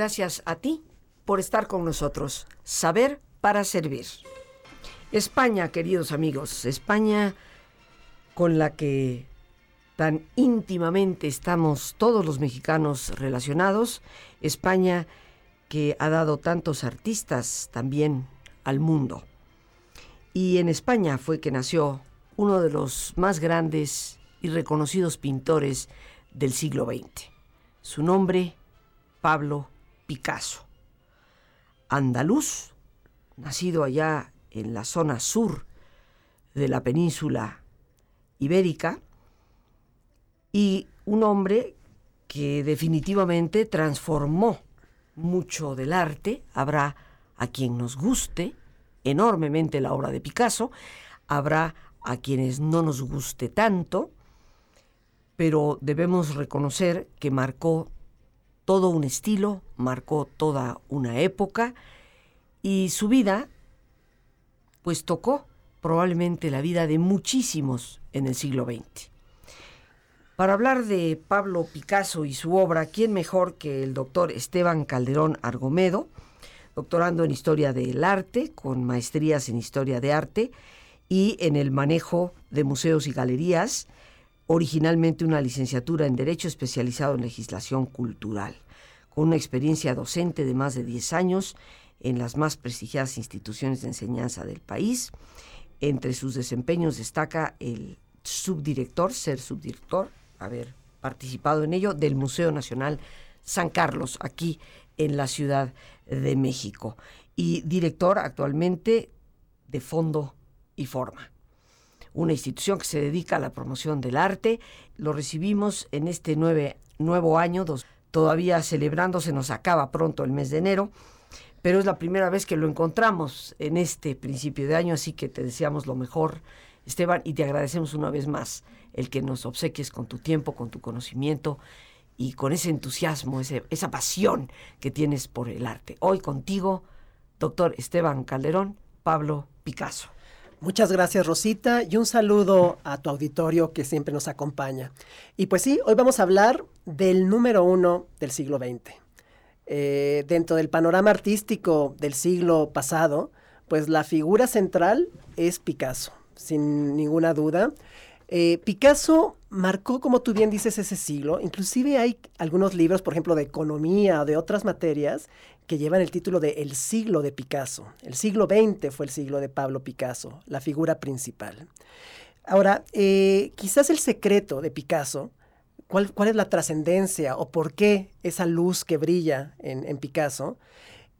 Gracias a ti por estar con nosotros. Saber para servir. España, queridos amigos, España con la que tan íntimamente estamos todos los mexicanos relacionados, España que ha dado tantos artistas también al mundo. Y en España fue que nació uno de los más grandes y reconocidos pintores del siglo XX. Su nombre, Pablo Picasso. Andaluz, nacido allá en la zona sur de la península ibérica, y un hombre que definitivamente transformó mucho del arte. Habrá a quien nos guste enormemente la obra de Picasso, habrá a quienes no nos guste tanto, pero debemos reconocer que marcó todo un estilo, marcó toda una época y su vida pues tocó probablemente la vida de muchísimos en el siglo XX. Para hablar de Pablo Picasso y su obra, ¿quién mejor que el doctor Esteban Calderón Argomedo, doctorando en Historia del Arte, con maestrías en Historia de Arte y en el manejo de museos y galerías, originalmente una licenciatura en Derecho especializado en legislación cultural, con una experiencia docente de más de 10 años en las más prestigiadas instituciones de enseñanza del país. Entre sus desempeños destaca el subdirector, ser subdirector haber participado en ello, del Museo Nacional San Carlos, aquí en la Ciudad de México, y director actualmente de Fondo y Forma, una institución que se dedica a la promoción del arte. Lo recibimos en este nuevo año, todavía celebrando, se nos acaba pronto el mes de enero, pero es la primera vez que lo encontramos en este principio de año, así que te deseamos lo mejor, Esteban, y te agradecemos una vez más el que nos obsequies con tu tiempo, con tu conocimiento y con ese entusiasmo, esa pasión que tienes por el arte. Hoy contigo, doctor Esteban Calderón, Pablo Picasso. Muchas gracias Rosita y un saludo a tu auditorio que siempre nos acompaña. Y pues sí, hoy vamos a hablar del número uno del siglo XX. Eh, dentro del panorama artístico del siglo pasado, pues la figura central es Picasso, sin ninguna duda. Eh, Picasso marcó, como tú bien dices, ese siglo. Inclusive hay algunos libros, por ejemplo, de economía o de otras materias, que llevan el título de El siglo de Picasso. El siglo XX fue el siglo de Pablo Picasso, la figura principal. Ahora, eh, quizás el secreto de Picasso, ¿cuál, es la trascendencia o por qué esa luz que brilla en, en Picasso?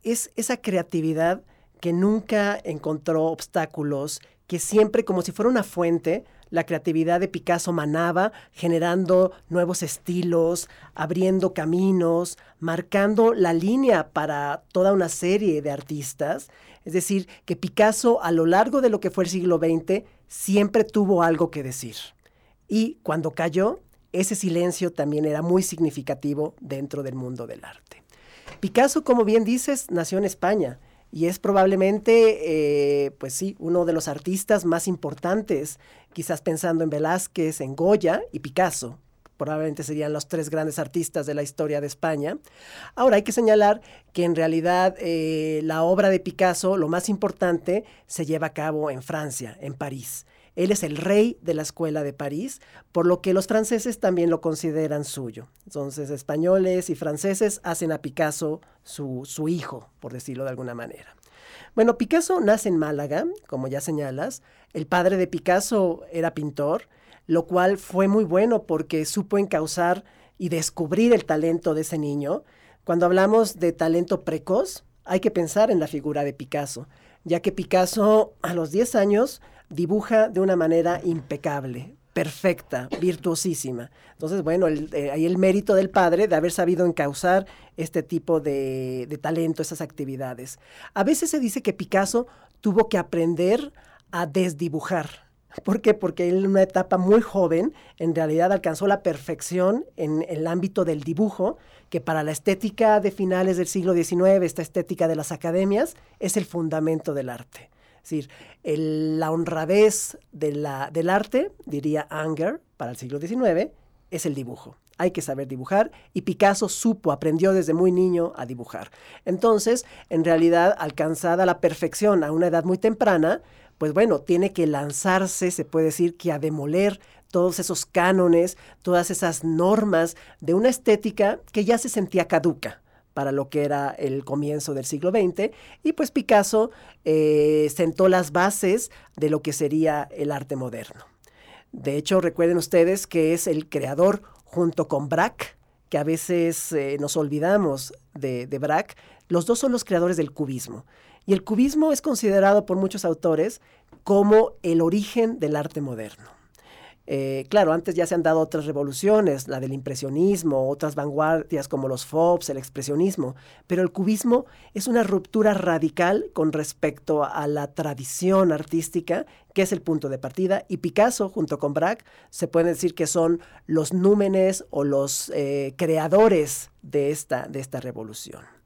Es esa creatividad que nunca encontró obstáculos, que siempre, como si fuera una fuente, la creatividad de Picasso manaba, generando nuevos estilos, abriendo caminos, marcando la línea para toda una serie de artistas. Es decir, que Picasso a lo largo de lo que fue el siglo XX siempre tuvo algo que decir. Y cuando cayó, ese silencio también era muy significativo dentro del mundo del arte. Picasso, como bien dices, nació en España y es probablemente, eh, pues sí, uno de los artistas más importantes, quizás pensando en Velázquez, en Goya y Picasso. Probablemente serían los tres grandes artistas de la historia de España. Ahora hay que señalar que en realidad eh, la obra de Picasso, lo más importante, se lleva a cabo en Francia, en París. Él es el rey de la escuela de París, por lo que los franceses también lo consideran suyo. Entonces, españoles y franceses hacen a Picasso su, su hijo, por decirlo de alguna manera. Bueno, Picasso nace en Málaga, como ya señalas. El padre de Picasso era pintor, lo cual fue muy bueno porque supo encauzar y descubrir el talento de ese niño. Cuando hablamos de talento precoz, hay que pensar en la figura de Picasso, ya que Picasso a los 10 años dibuja de una manera impecable, perfecta, virtuosísima. Entonces, bueno, eh, hay el mérito del padre de haber sabido encauzar este tipo de, de talento, esas actividades. A veces se dice que Picasso tuvo que aprender a desdibujar. ¿Por qué? Porque él en una etapa muy joven en realidad alcanzó la perfección en el ámbito del dibujo, que para la estética de finales del siglo XIX, esta estética de las academias, es el fundamento del arte. Es decir, la honradez de la, del arte, diría Anger, para el siglo XIX, es el dibujo. Hay que saber dibujar y Picasso supo, aprendió desde muy niño a dibujar. Entonces, en realidad, alcanzada la perfección a una edad muy temprana, pues bueno, tiene que lanzarse, se puede decir que a demoler todos esos cánones, todas esas normas de una estética que ya se sentía caduca para lo que era el comienzo del siglo XX, y pues Picasso eh, sentó las bases de lo que sería el arte moderno. De hecho, recuerden ustedes que es el creador junto con Braque, que a veces eh, nos olvidamos de, de Braque, los dos son los creadores del cubismo. Y el cubismo es considerado por muchos autores como el origen del arte moderno. Eh, claro, antes ya se han dado otras revoluciones, la del impresionismo, otras vanguardias como los FOBs, el expresionismo, pero el cubismo es una ruptura radical con respecto a la tradición artística, que es el punto de partida, y Picasso junto con Braque se puede decir que son los númenes o los eh, creadores de esta, de esta revolución.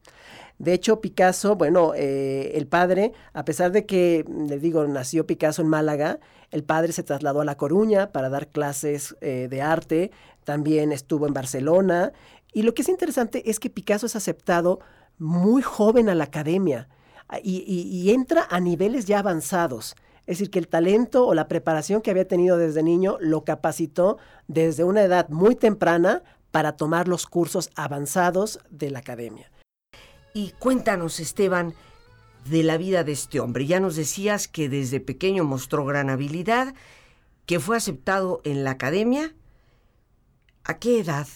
De hecho, Picasso, bueno, eh, el padre, a pesar de que, les digo, nació Picasso en Málaga, el padre se trasladó a La Coruña para dar clases eh, de arte, también estuvo en Barcelona, y lo que es interesante es que Picasso es aceptado muy joven a la academia y, entra a niveles ya avanzados. Es decir, que el talento o la preparación que había tenido desde niño lo capacitó desde una edad muy temprana para tomar los cursos avanzados de la academia. Y cuéntanos, Esteban, de la vida de este hombre. Ya nos decías que desde pequeño mostró gran habilidad, que fue aceptado en la academia. ¿A qué edad?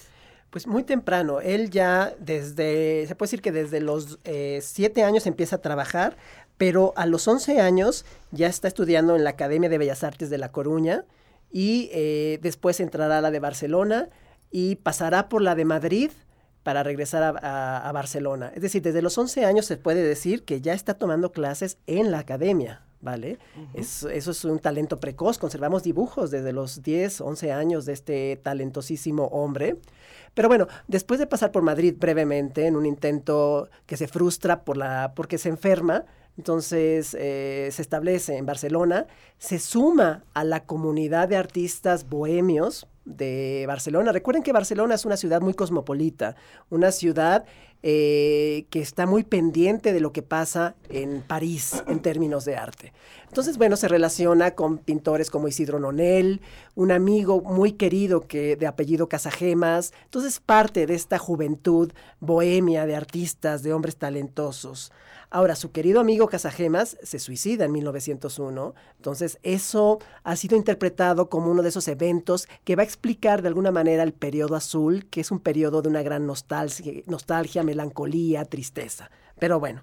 Pues muy temprano. Él ya desde, se puede decir que desde los eh, siete años empieza a trabajar, pero a los once años ya está estudiando en la Academia de Bellas Artes de La Coruña y eh, después entrará a la de Barcelona y pasará por la de Madrid para regresar a, Barcelona. Es decir, desde los 11 años se puede decir que ya está tomando clases en la academia, ¿vale? eso es un talento precoz. Conservamos dibujos desde los 10, 11 años de este talentosísimo hombre. Pero bueno, después de pasar por Madrid brevemente en un intento que se frustra por la, porque se enferma, entonces eh, se establece en Barcelona, se suma a la comunidad de artistas bohemios de Barcelona. Recuerden que Barcelona es una ciudad muy cosmopolita, una ciudad eh, que está muy pendiente de lo que pasa en París en términos de arte. Entonces, bueno, se relaciona con pintores como Isidro Nonel, un amigo muy querido que, de apellido Casagemas. Entonces, parte de esta juventud bohemia de artistas, de hombres talentosos. Ahora, su querido amigo Casagemas se suicida en 1901, entonces eso ha sido interpretado como uno de esos eventos que va a explicar de alguna manera el periodo azul, que es un periodo de una gran nostalgia, nostalgia melancolía, tristeza. Pero bueno,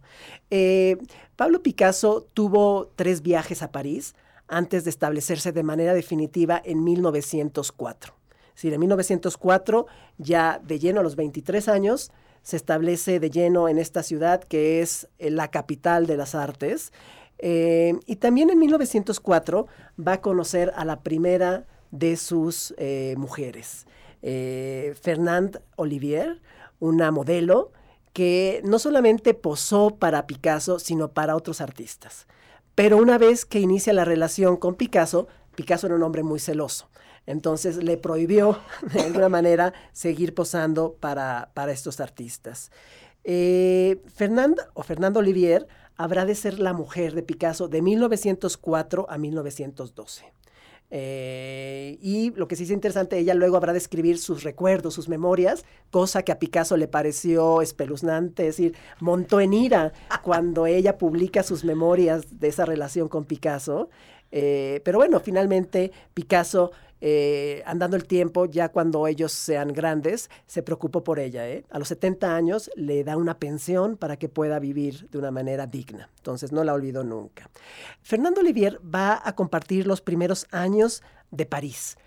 eh, Pablo Picasso tuvo tres viajes a París antes de establecerse de manera definitiva en 1904. Es en 1904, ya de lleno a los 23 años, se establece de lleno en esta ciudad que es eh, la capital de las artes. Eh, y también en 1904 va a conocer a la primera de sus mujeres, Fernand Olivier, una modelo que no solamente posó para Picasso, sino para otros artistas. Pero una vez que inicia la relación con Picasso, Picasso era un hombre muy celoso. Entonces le prohibió de alguna manera seguir posando para, estos artistas. Eh, Fernanda o Fernando Olivier habrá de ser la mujer de Picasso de 1904 a 1912. Eh, y lo que sí es interesante, ella luego habrá de escribir sus recuerdos, sus memorias, cosa que a Picasso le pareció espeluznante, es decir, montó en ira cuando ella publica sus memorias de esa relación con Picasso. Eh, pero bueno, finalmente Picasso eh, andando el tiempo, ya cuando ellos sean grandes, se preocupó por ella. ¿eh? A los 70 años le da una pensión para que pueda vivir de una manera digna. Entonces no la olvidó nunca. Fernando Olivier va a compartir los primeros años de París.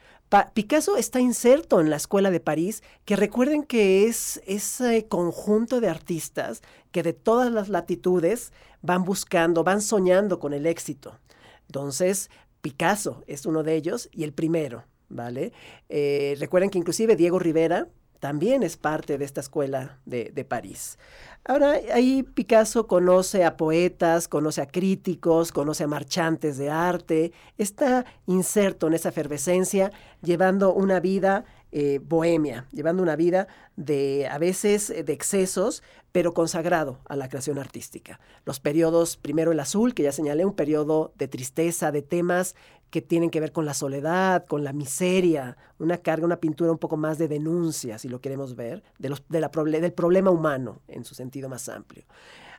Picasso está inserto en la Escuela de París, que recuerden que es ese conjunto de artistas que de todas las latitudes van buscando, van soñando con el éxito. Entonces, Picasso es uno de ellos y el primero, ¿vale? Eh, recuerden que inclusive Diego Rivera también es parte de esta escuela de, de, París. Ahora, ahí Picasso conoce a poetas, conoce a críticos, conoce a marchantes de arte, está inserto en esa efervescencia, llevando una vida eh, bohemia, llevando una vida de a veces de excesos, pero consagrado a la creación artística. Los periodos, primero el azul, que ya señalé, un periodo de tristeza, de temas que tienen que ver con la soledad, con la miseria, una carga, una pintura un poco más de denuncia, si lo queremos ver, de la, del problema humano en su sentido más amplio.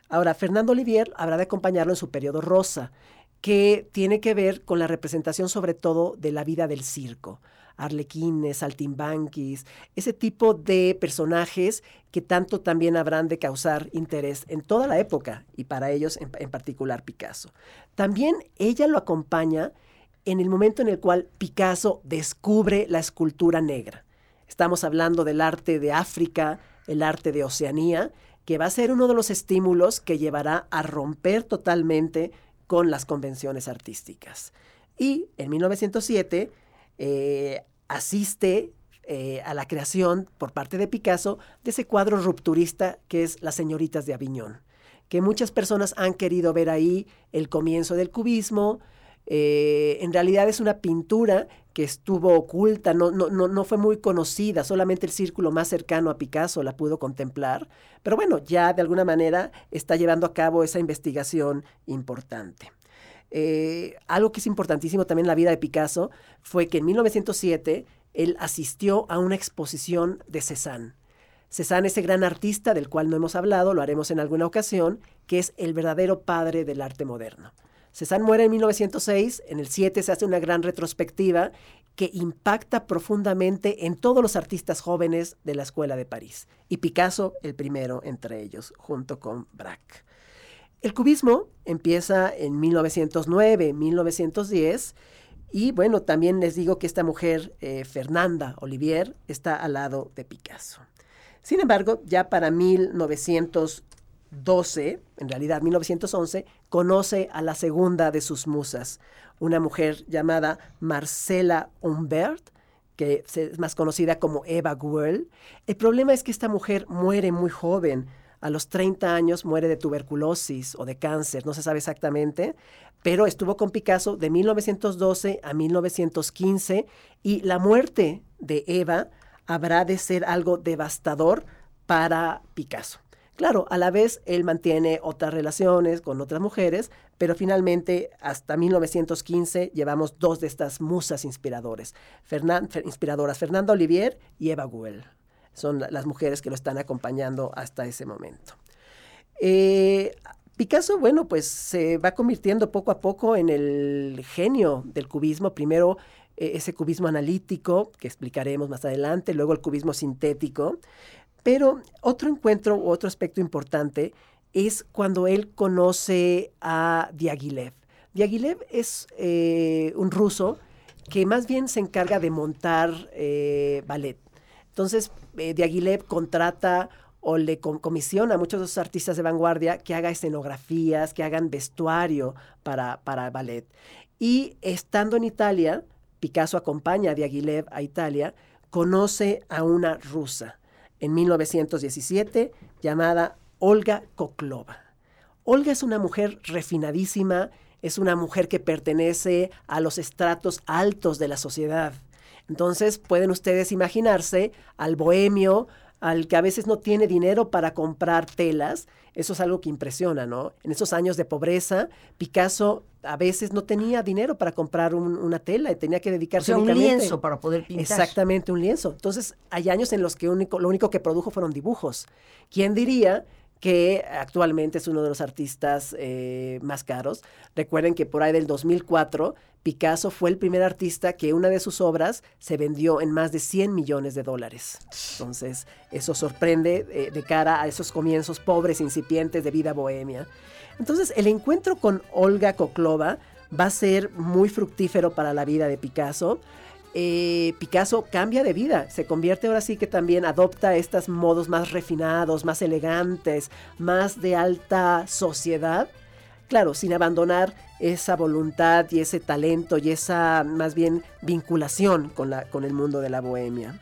Ahora, Fernando Olivier habrá de acompañarlo en su periodo rosa, que tiene que ver con la representación sobre todo de la vida del circo. Arlequines, saltimbanquis, ese tipo de personajes que tanto también habrán de causar interés en toda la época y para ellos en, en particular Picasso. También ella lo acompaña en el momento en el cual Picasso descubre la escultura negra. Estamos hablando del arte de África, el arte de Oceanía, que va a ser uno de los estímulos que llevará a romper totalmente con las convenciones artísticas. Y en 1907 eh, asiste eh, a la creación por parte de Picasso de ese cuadro rupturista que es Las señoritas de Aviñón, que muchas personas han querido ver ahí el comienzo del cubismo. Eh, en realidad es una pintura que estuvo oculta, no, no, no, fue muy conocida, solamente el círculo más cercano a Picasso la pudo contemplar, pero bueno, ya de alguna manera está llevando a cabo esa investigación importante. Eh, algo que es importantísimo también en la vida de Picasso fue que en 1907 él asistió a una exposición de Cézanne. Cézanne, ese gran artista del cual no hemos hablado, lo haremos en alguna ocasión, que es el verdadero padre del arte moderno. Cézanne muere en 1906, en el 7 se hace una gran retrospectiva que impacta profundamente en todos los artistas jóvenes de la Escuela de París, y Picasso el primero entre ellos, junto con Braque. El cubismo empieza en 1909, 1910, y bueno, también les digo que esta mujer, eh, Fernanda Olivier, está al lado de Picasso. Sin embargo, ya para 1900 12, en realidad 1911, conoce a la segunda de sus musas, una mujer llamada Marcela Humbert, que es más conocida como Eva Guell. El problema es que esta mujer muere muy joven, a los 30 años muere de tuberculosis o de cáncer, no se sabe exactamente, pero estuvo con Picasso de 1912 a 1915 y la muerte de Eva habrá de ser algo devastador para Picasso. Claro, a la vez él mantiene otras relaciones con otras mujeres, pero finalmente hasta 1915 llevamos dos de estas musas inspiradores, inspiradoras, Fernanda Olivier y Eva Guel. Son las mujeres que lo están acompañando hasta ese momento. Eh, Picasso, bueno, pues se va convirtiendo poco a poco en el genio del cubismo. Primero eh, ese cubismo analítico, que explicaremos más adelante, luego el cubismo sintético. Pero otro encuentro u otro aspecto importante es cuando él conoce a Diaghilev. Diaghilev es eh, un ruso que más bien se encarga de montar eh, ballet. Entonces, eh, Diaghilev contrata o le comisiona a muchos de esos artistas de vanguardia que haga escenografías, que hagan vestuario para, para ballet. Y estando en Italia, Picasso acompaña a Diaghilev a Italia, conoce a una rusa en 1917 llamada Olga Koklova. Olga es una mujer refinadísima, es una mujer que pertenece a los estratos altos de la sociedad. Entonces pueden ustedes imaginarse al bohemio, al que a veces no tiene dinero para comprar telas, eso es algo que impresiona, ¿no? En esos años de pobreza, Picasso a veces no tenía dinero para comprar una tela y tenía que dedicarse a un lienzo para poder pintar. Exactamente, un lienzo. Entonces, hay años en los que único, lo único que produjo fueron dibujos. ¿Quién diría que actualmente es uno de los artistas eh, más caros. Recuerden que por ahí del 2004, Picasso fue el primer artista que una de sus obras se vendió en más de 100 millones de dólares. Entonces, eso sorprende eh, de cara a esos comienzos pobres, incipientes de vida bohemia. Entonces, el encuentro con Olga Koklova va a ser muy fructífero para la vida de Picasso. Eh, Picasso cambia de vida, se convierte ahora sí que también adopta estos modos más refinados, más elegantes, más de alta sociedad, claro, sin abandonar esa voluntad y ese talento y esa más bien vinculación con, la, con el mundo de la bohemia.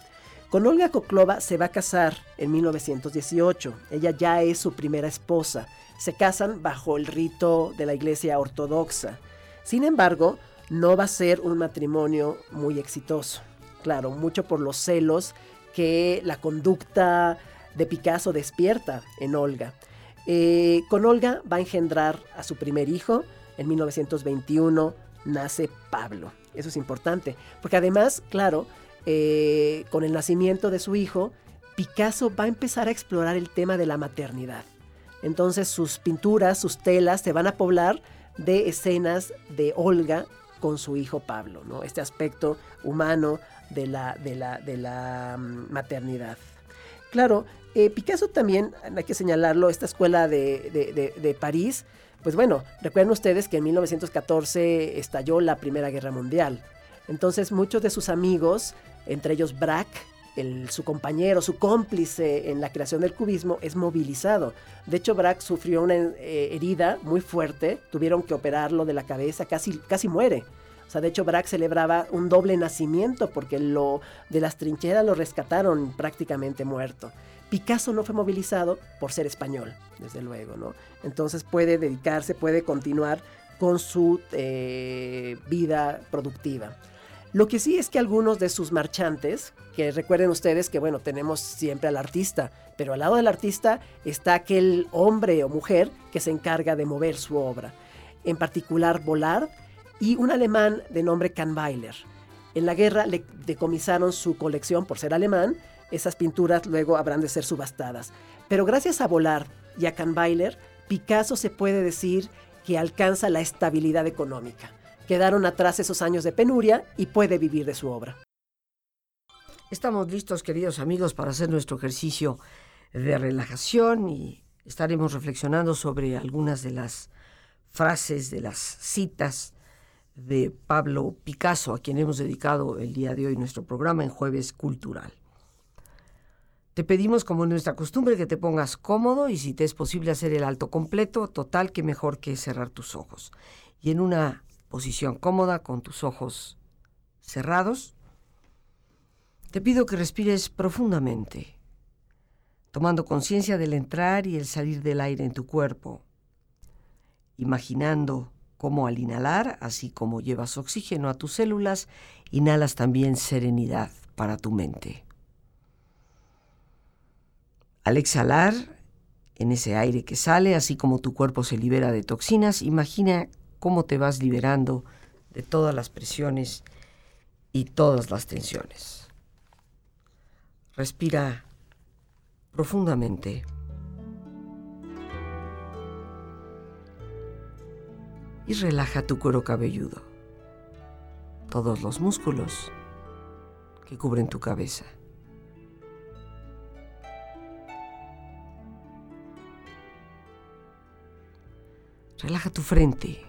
Con Olga Koklova se va a casar en 1918, ella ya es su primera esposa, se casan bajo el rito de la iglesia ortodoxa. Sin embargo, no va a ser un matrimonio muy exitoso. claro, mucho por los celos que la conducta de Picasso despierta en Olga. Eh, con Olga va a engendrar a su primer hijo. En 1921 nace Pablo. Eso es importante, porque además, claro, eh, con el nacimiento de su hijo, Picasso va a empezar a explorar el tema de la maternidad. Entonces sus pinturas, sus telas se van a poblar de escenas de Olga con su hijo Pablo, ¿no? Este aspecto humano de la, de la, de la mm, maternidad. Claro, eh, Picasso también, hay que señalarlo, esta escuela de, de, París, pues bueno, recuerden ustedes que en 1914 estalló la Primera Guerra Mundial. Entonces muchos de sus amigos, entre ellos Braque, su compañero, su cómplice en la creación del cubismo, es movilizado. De hecho, Braque sufrió una eh, herida muy fuerte, tuvieron que operarlo de la cabeza, casi, casi muere. O sea, de hecho, Braque celebraba un doble nacimiento porque lo, de las trincheras lo rescataron prácticamente muerto. Picasso no fue movilizado por ser español, desde luego, ¿no? Entonces puede dedicarse, puede continuar con su eh, vida productiva. Lo que sí es que algunos de sus marchantes, que recuerden ustedes que, bueno, tenemos siempre al artista, pero al lado del artista está aquel hombre o mujer que se encarga de mover su obra, en particular Bollard y un alemán de nombre Kahnweiler. En la guerra le decomisaron su colección por ser alemán, esas pinturas luego habrán de ser subastadas. Pero gracias a Bollard y a Kahnweiler, Picasso se puede decir que alcanza la estabilidad económica. Quedaron atrás esos años de penuria y puede vivir de su obra. Estamos listos, queridos amigos, para hacer nuestro ejercicio de relajación y estaremos reflexionando sobre algunas de las frases, de las citas de Pablo Picasso, a quien hemos dedicado el día de hoy nuestro programa en Jueves Cultural. Te pedimos, como en nuestra costumbre, que te pongas cómodo y si te es posible hacer el alto completo, total que mejor que cerrar tus ojos. Y en una posición cómoda con tus ojos cerrados. Te pido que respires profundamente, tomando conciencia del entrar y el salir del aire en tu cuerpo, imaginando cómo al inhalar, así como llevas oxígeno a tus células, inhalas también serenidad para tu mente. Al exhalar, en ese aire que sale, así como tu cuerpo se libera de toxinas, imagina cómo te vas liberando de todas las presiones y todas las tensiones. Respira profundamente. Y relaja tu cuero cabelludo, todos los músculos que cubren tu cabeza. Relaja tu frente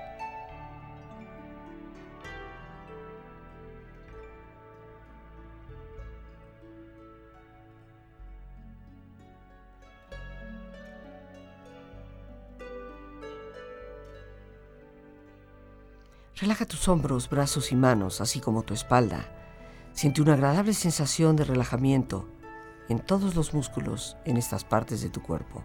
Tus hombros, brazos y manos, así como tu espalda. Siente una agradable sensación de relajamiento en todos los músculos en estas partes de tu cuerpo.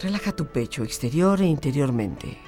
Relaja tu pecho exterior e interiormente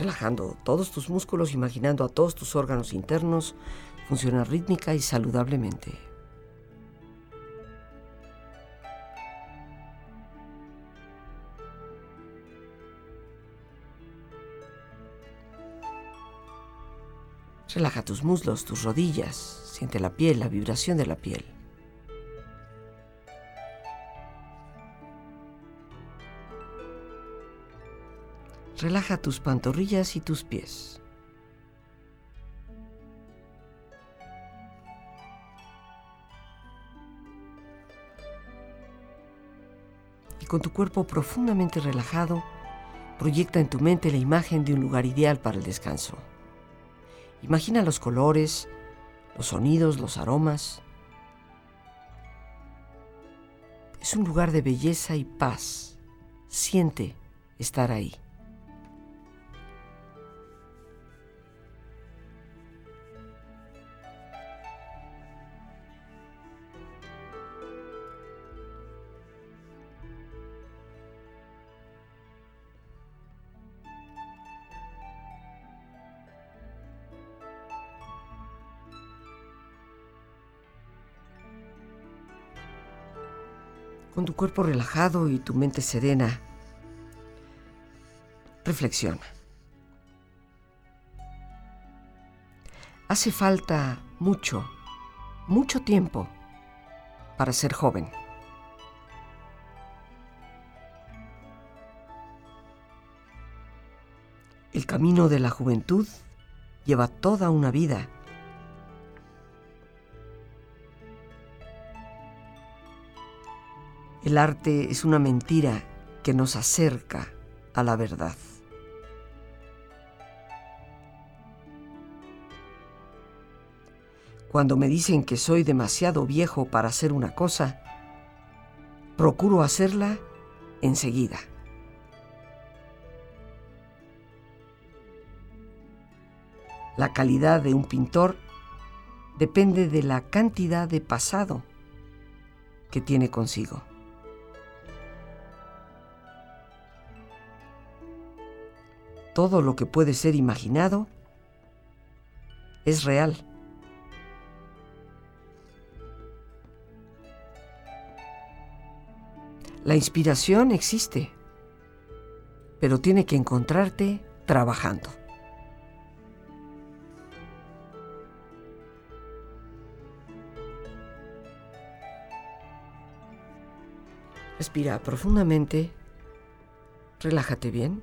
Relajando todos tus músculos, imaginando a todos tus órganos internos funcionar rítmica y saludablemente. Relaja tus muslos, tus rodillas, siente la piel, la vibración de la piel. Relaja tus pantorrillas y tus pies. Y con tu cuerpo profundamente relajado, proyecta en tu mente la imagen de un lugar ideal para el descanso. Imagina los colores, los sonidos, los aromas. Es un lugar de belleza y paz. Siente estar ahí. Cuerpo relajado y tu mente serena, reflexiona. Hace falta mucho, mucho tiempo para ser joven. El camino de la juventud lleva toda una vida El arte es una mentira que nos acerca a la verdad. Cuando me dicen que soy demasiado viejo para hacer una cosa, procuro hacerla enseguida. La calidad de un pintor depende de la cantidad de pasado que tiene consigo. Todo lo que puede ser imaginado es real. La inspiración existe, pero tiene que encontrarte trabajando. Respira profundamente, relájate bien.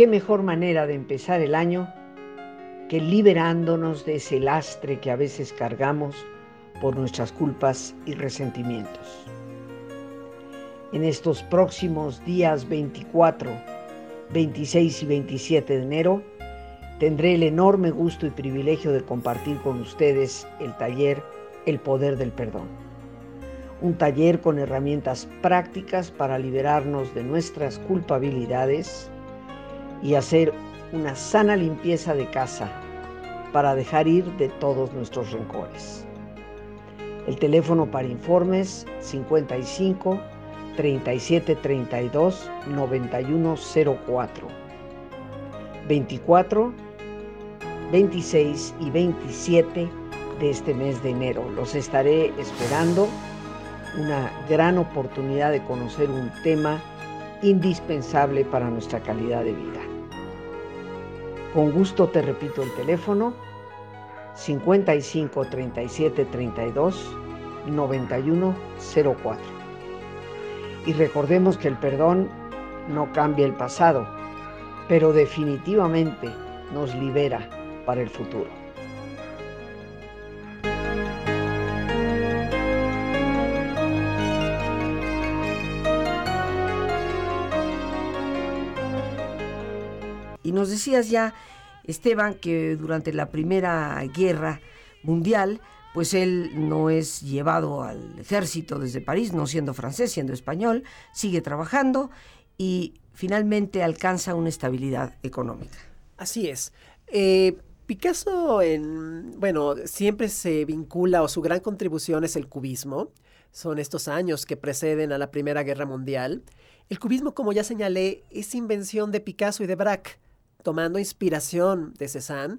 Qué mejor manera de empezar el año que liberándonos de ese lastre que a veces cargamos por nuestras culpas y resentimientos. En estos próximos días 24, 26 y 27 de enero, tendré el enorme gusto y privilegio de compartir con ustedes el taller El Poder del Perdón. Un taller con herramientas prácticas para liberarnos de nuestras culpabilidades, y hacer una sana limpieza de casa para dejar ir de todos nuestros rencores. El teléfono para informes 55 37 32 9104 24 26 y 27 de este mes de enero. Los estaré esperando. Una gran oportunidad de conocer un tema indispensable para nuestra calidad de vida. Con gusto te repito el teléfono 55 37 32 91 04. Y recordemos que el perdón no cambia el pasado, pero definitivamente nos libera para el futuro. Decías ya, Esteban, que durante la Primera Guerra Mundial, pues él no es llevado al ejército desde París, no siendo francés, siendo español, sigue trabajando y finalmente alcanza una estabilidad económica. Así es. Eh, Picasso, en, bueno, siempre se vincula o su gran contribución es el cubismo. Son estos años que preceden a la Primera Guerra Mundial. El cubismo, como ya señalé, es invención de Picasso y de Braque, tomando inspiración de Cézanne.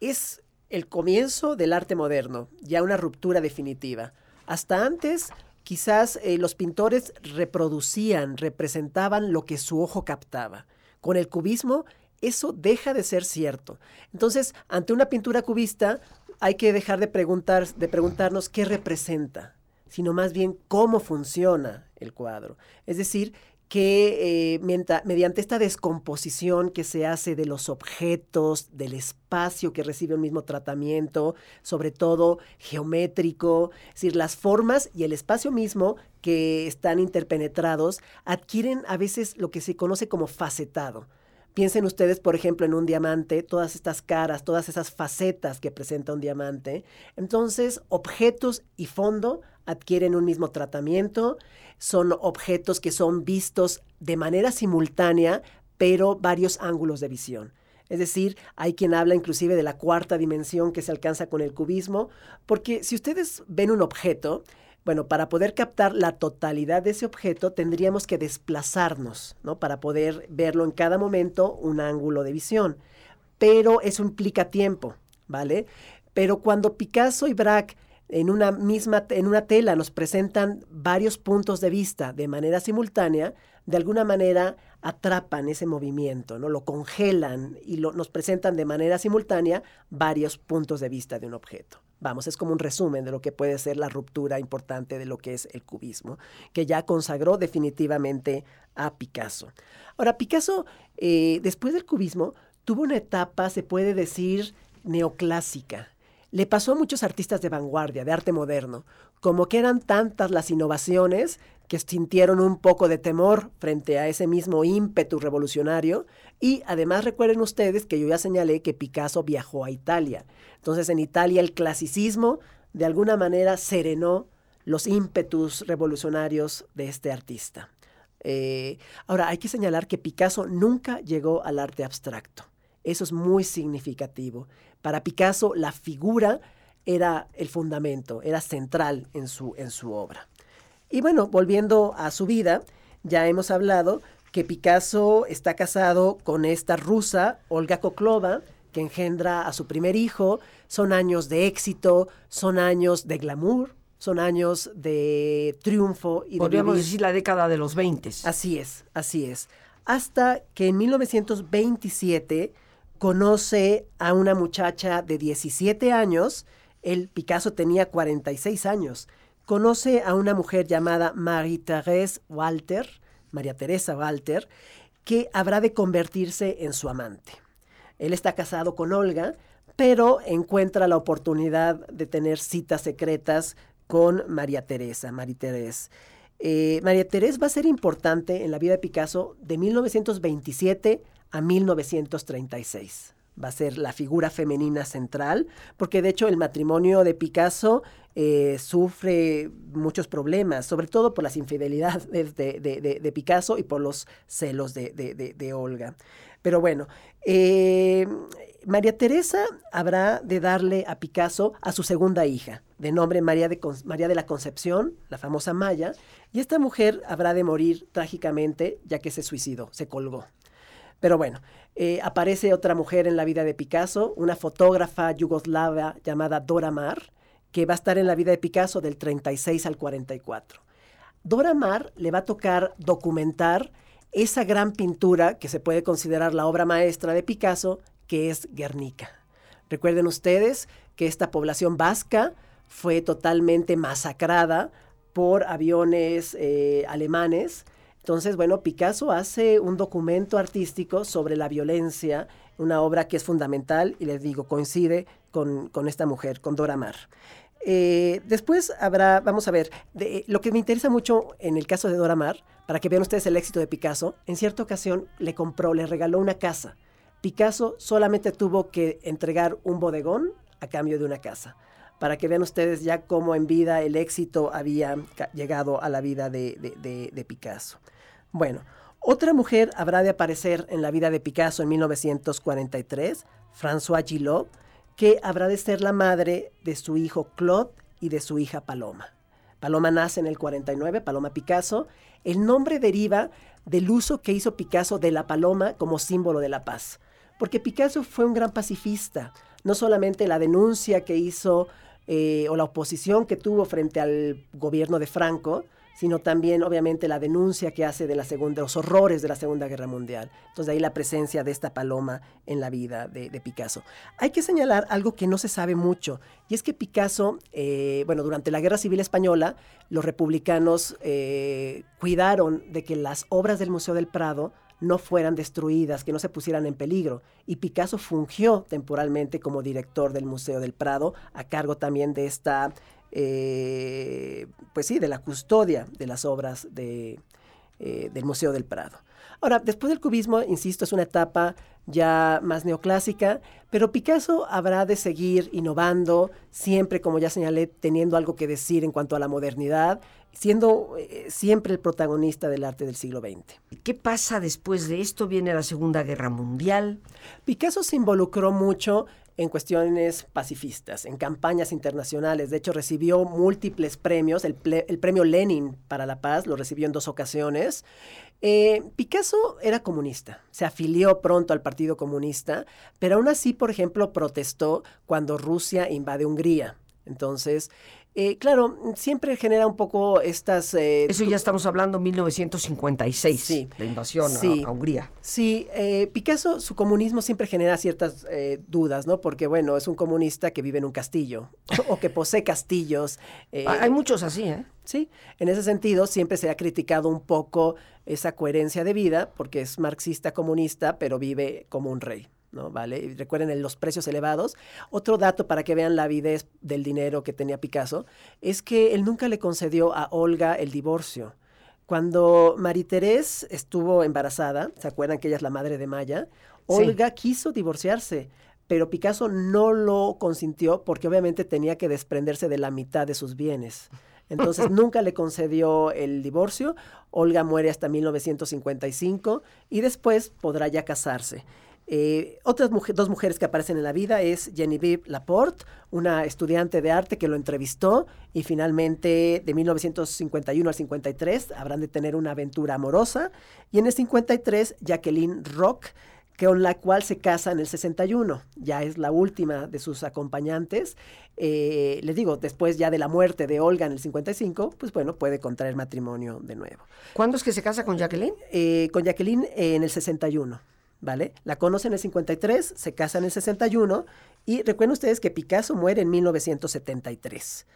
Es el comienzo del arte moderno, ya una ruptura definitiva. Hasta antes, quizás eh, los pintores reproducían, representaban lo que su ojo captaba. Con el cubismo, eso deja de ser cierto. Entonces, ante una pintura cubista, hay que dejar de, preguntar, de preguntarnos qué representa, sino más bien cómo funciona el cuadro. Es decir, que eh, mediante esta descomposición que se hace de los objetos, del espacio que recibe un mismo tratamiento, sobre todo geométrico, es decir, las formas y el espacio mismo que están interpenetrados adquieren a veces lo que se conoce como facetado. Piensen ustedes, por ejemplo, en un diamante, todas estas caras, todas esas facetas que presenta un diamante. Entonces, objetos y fondo adquieren un mismo tratamiento, son objetos que son vistos de manera simultánea, pero varios ángulos de visión. Es decir, hay quien habla inclusive de la cuarta dimensión que se alcanza con el cubismo, porque si ustedes ven un objeto, bueno, para poder captar la totalidad de ese objeto tendríamos que desplazarnos, ¿no? Para poder verlo en cada momento un ángulo de visión. Pero eso implica tiempo, ¿vale? Pero cuando Picasso y Braque en una misma en una tela nos presentan varios puntos de vista de manera simultánea, de alguna manera atrapan ese movimiento, ¿no? Lo congelan y lo, nos presentan de manera simultánea varios puntos de vista de un objeto. Vamos, es como un resumen de lo que puede ser la ruptura importante de lo que es el cubismo, que ya consagró definitivamente a Picasso. Ahora, Picasso, eh, después del cubismo, tuvo una etapa, se puede decir, neoclásica. Le pasó a muchos artistas de vanguardia, de arte moderno, como que eran tantas las innovaciones que sintieron un poco de temor frente a ese mismo ímpetu revolucionario. Y además recuerden ustedes que yo ya señalé que Picasso viajó a Italia. Entonces en Italia el clasicismo de alguna manera serenó los ímpetus revolucionarios de este artista. Eh, ahora, hay que señalar que Picasso nunca llegó al arte abstracto. Eso es muy significativo. Para Picasso la figura era el fundamento, era central en su, en su obra. Y bueno, volviendo a su vida, ya hemos hablado que Picasso está casado con esta rusa, Olga Koklova, que engendra a su primer hijo. Son años de éxito, son años de glamour, son años de triunfo. Y Podríamos decir la década de los 20. Así es, así es. Hasta que en 1927 conoce a una muchacha de 17 años, el Picasso tenía 46 años, conoce a una mujer llamada Marie-Thérèse Walter, María Teresa Walter, que habrá de convertirse en su amante. Él está casado con Olga, pero encuentra la oportunidad de tener citas secretas con María Teresa, María Teresa. Eh, María Teresa va a ser importante en la vida de Picasso de 1927 a 1936 va a ser la figura femenina central, porque de hecho el matrimonio de Picasso eh, sufre muchos problemas, sobre todo por las infidelidades de, Picasso y por los celos de, Olga. Pero bueno, eh, María Teresa habrá de darle a Picasso a su segunda hija, de nombre María de, María de la Concepción, la famosa Maya, y esta mujer habrá de morir trágicamente ya que se suicidó, se colgó. Pero bueno, eh, aparece otra mujer en la vida de Picasso, una fotógrafa yugoslava llamada Dora Maar, que va a estar en la vida de Picasso del 36 al 44. Dora Maar le va a tocar documentar esa gran pintura que se puede considerar la obra maestra de Picasso, que es Guernica. Recuerden ustedes que esta población vasca fue totalmente masacrada por aviones eh, alemanes entonces, bueno, Picasso hace un documento artístico sobre la violencia, una obra que es fundamental y les digo, coincide con, esta mujer, con Dora Maar. Eh, después habrá, vamos a ver, lo que me interesa mucho en el caso de Dora Maar, para que vean ustedes el éxito de Picasso, en cierta ocasión le compró, le regaló una casa Picasso solamente tuvo que entregar un bodegón a cambio de una casa para que vean ustedes ya cómo en vida el éxito había llegado a la vida de, Picasso. Bueno, otra mujer habrá de aparecer en la vida de Picasso en 1943, François Gillot, que habrá de ser la madre de su hijo Claude y de su hija Paloma. Paloma nace en el 49, Paloma Picasso. El nombre deriva del uso que hizo Picasso de la paloma como símbolo de la paz. Porque Picasso fue un gran pacifista. No solamente la denuncia que hizo eh, o la oposición que tuvo frente al gobierno de Franco, sino también obviamente la denuncia que hace de la segunda, los horrores de la Segunda Guerra Mundial. Entonces ahí la presencia de esta paloma en la vida de, Picasso. Hay que señalar algo que no se sabe mucho, y es que Picasso, eh, bueno, durante la Guerra Civil Española, los republicanos eh, cuidaron de que las obras del Museo del Prado no fueran destruidas, que no se pusieran en peligro. Y Picasso fungió temporalmente como director del Museo del Prado, a cargo también de esta, eh, pues sí, de la custodia de las obras de, eh, del Museo del Prado. Ahora, después del cubismo, insisto, es una etapa ya más neoclásica, pero Picasso habrá de seguir innovando, siempre, como ya señalé, teniendo algo que decir en cuanto a la modernidad, siendo eh, siempre el protagonista del arte del siglo XX. ¿Qué pasa después de esto? Viene la Segunda Guerra Mundial. Picasso se involucró mucho en cuestiones pacifistas, en campañas internacionales. De hecho, recibió múltiples premios. El, premio Lenin para la paz lo recibió en dos ocasiones. Eh, Picasso era comunista, se afilió pronto al Partido Comunista, pero aún así, por ejemplo, protestó cuando Rusia invade Hungría. Entonces, eh, claro, siempre genera un poco estas... Eh, Eso ya estamos hablando 1956, sí, la invasión a, Hungría. Sí, eh, Picasso, su comunismo siempre genera ciertas dudas, ¿no? Porque, bueno, es un comunista que vive en un castillo o que posee castillos. Hay muchos así, ¿eh? Sí, en ese sentido siempre se ha criticado un poco esa coherencia de vida porque es marxista comunista, pero vive como un rey. ¿No? ¿Vale? recuerden los precios elevados. Otro dato para que vean la avidez del dinero que tenía Picasso es que él nunca le concedió a Olga el divorcio. Cuando Marie-Thérèse estuvo embarazada, ¿se acuerdan que ella es la madre de Maya? Olga quiso divorciarse, pero Picasso no lo consintió porque obviamente tenía que desprenderse de la mitad de sus bienes. Entonces nunca le concedió el divorcio. Olga muere hasta 1955 y después podrá ya casarse. Eh, otras dos mujeres que aparecen en la vida es Genevieve Laporte, una estudiante de arte que lo entrevistó y finalmente de 1951 al 53 habrán de tener una aventura amorosa. Y en el 53 Jacqueline Rock, con la cual se casa en el 61. Ya es la última de sus acompañantes. Eh, les digo, después ya de la muerte de Olga en el 55, pues bueno, puede contraer matrimonio de nuevo. ¿Cuándo es que se casa con Jacqueline? Eh, con Jacqueline en el 61. ¿Vale? La conoce en el 53, se casa en el 61 y recuerden ustedes que Picasso muere en 1973.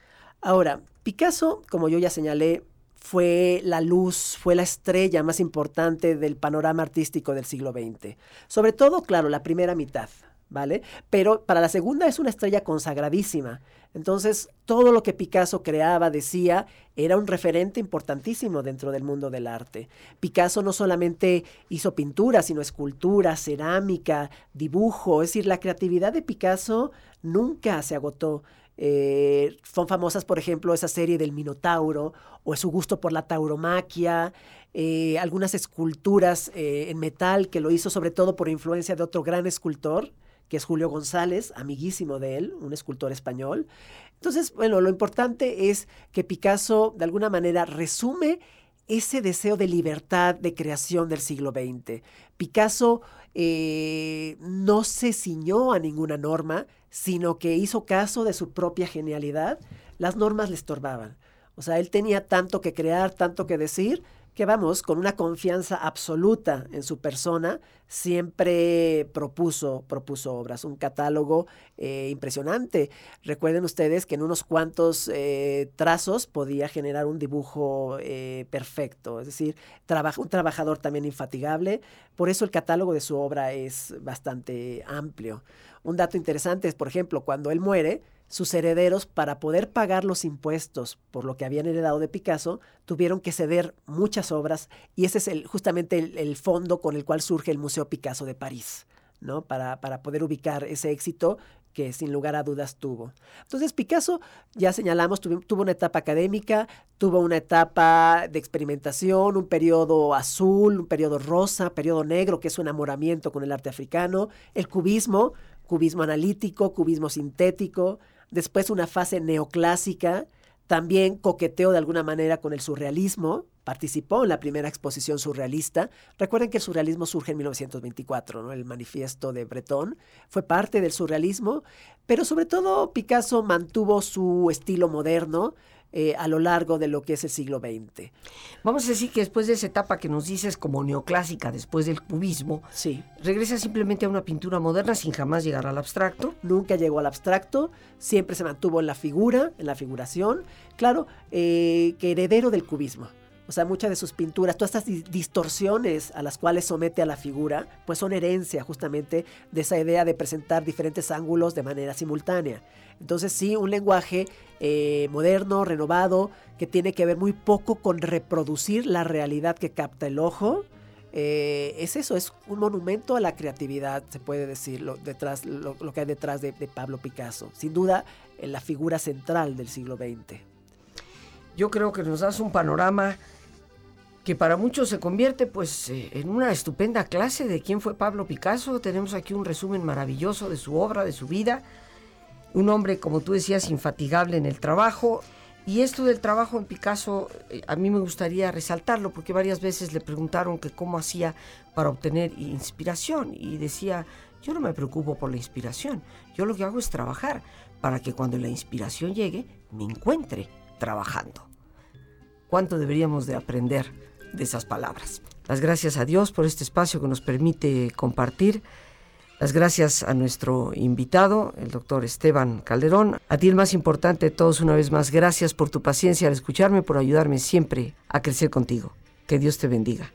Ahora, Picasso, como yo ya señalé, fue la luz, fue la estrella más importante del panorama artístico del siglo XX. Sobre todo, claro, la primera mitad, ¿vale? Pero para la segunda es una estrella consagradísima. Entonces, todo lo que Picasso creaba, decía, era un referente importantísimo dentro del mundo del arte. Picasso no solamente hizo pintura, sino escultura, cerámica, dibujo. Es decir, la creatividad de Picasso nunca se agotó. Eh, son famosas, por ejemplo, esa serie del Minotauro o su gusto por la tauromaquia, eh, algunas esculturas eh, en metal que lo hizo sobre todo por influencia de otro gran escultor, que es Julio González, amiguísimo de él, un escultor español. Entonces, bueno, lo importante es que Picasso de alguna manera resume ese deseo de libertad de creación del siglo XX. Picasso eh, no se ciñó a ninguna norma, sino que hizo caso de su propia genialidad. Las normas le estorbaban. O sea, él tenía tanto que crear, tanto que decir, que vamos, con una confianza absoluta en su persona, siempre propuso, propuso obras, un catálogo eh, impresionante. Recuerden ustedes que en unos cuantos eh, trazos podía generar un dibujo eh, perfecto, es decir, un trabajador también infatigable, por eso el catálogo de su obra es bastante amplio. Un dato interesante es, por ejemplo, cuando él muere, sus herederos, para poder pagar los impuestos por lo que habían heredado de Picasso, tuvieron que ceder muchas obras y ese es el, justamente el, fondo con el cual surge el Museo Picasso de París. ¿no? Para, para poder ubicar ese éxito que sin lugar a dudas tuvo. Entonces Picasso, ya señalamos, tuvo, una etapa académica, tuvo una etapa de experimentación, un periodo azul, un periodo rosa, periodo negro, que es su enamoramiento con el arte africano, el cubismo, cubismo analítico, cubismo sintético, después una fase neoclásica, también coqueteó de alguna manera con el surrealismo, participó en la primera exposición surrealista. Recuerden que el surrealismo surge en 1924, ¿no? el manifiesto de Breton fue parte del surrealismo, pero sobre todo Picasso mantuvo su estilo moderno, eh, a lo largo de lo que es el siglo XX. Vamos a decir que después de esa etapa que nos dices como neoclásica, después del cubismo, sí. regresa simplemente a una pintura moderna sin jamás llegar al abstracto. Nunca llegó al abstracto, siempre se mantuvo en la figura, en la figuración, claro, eh, que heredero del cubismo. O sea, muchas de sus pinturas, todas estas distorsiones a las cuales somete a la figura, pues son herencia justamente de esa idea de presentar diferentes ángulos de manera simultánea. Entonces sí, un lenguaje eh, moderno, renovado, que tiene que ver muy poco con reproducir la realidad que capta el ojo. Eh, es eso, es un monumento a la creatividad, se puede decir, lo, detrás, lo, que hay detrás de, de Pablo Picasso. Sin duda, la figura central del siglo XX. Yo creo que nos das un panorama que para muchos se convierte pues eh, en una estupenda clase de quién fue Pablo Picasso. Tenemos aquí un resumen maravilloso de su obra, de su vida. Un hombre, como tú decías, infatigable en el trabajo. Y esto del trabajo en Picasso, eh, a mí me gustaría resaltarlo, porque varias veces le preguntaron que cómo hacía para obtener inspiración. Y decía, yo no me preocupo por la inspiración, yo lo que hago es trabajar para que cuando la inspiración llegue, me encuentre trabajando. ¿Cuánto deberíamos de aprender de esas palabras. Las gracias a Dios por este espacio que nos permite compartir. Las gracias a nuestro invitado, el doctor Esteban Calderón. A ti el más importante de todos, una vez más, gracias por tu paciencia al escucharme, por ayudarme siempre a crecer contigo. Que Dios te bendiga.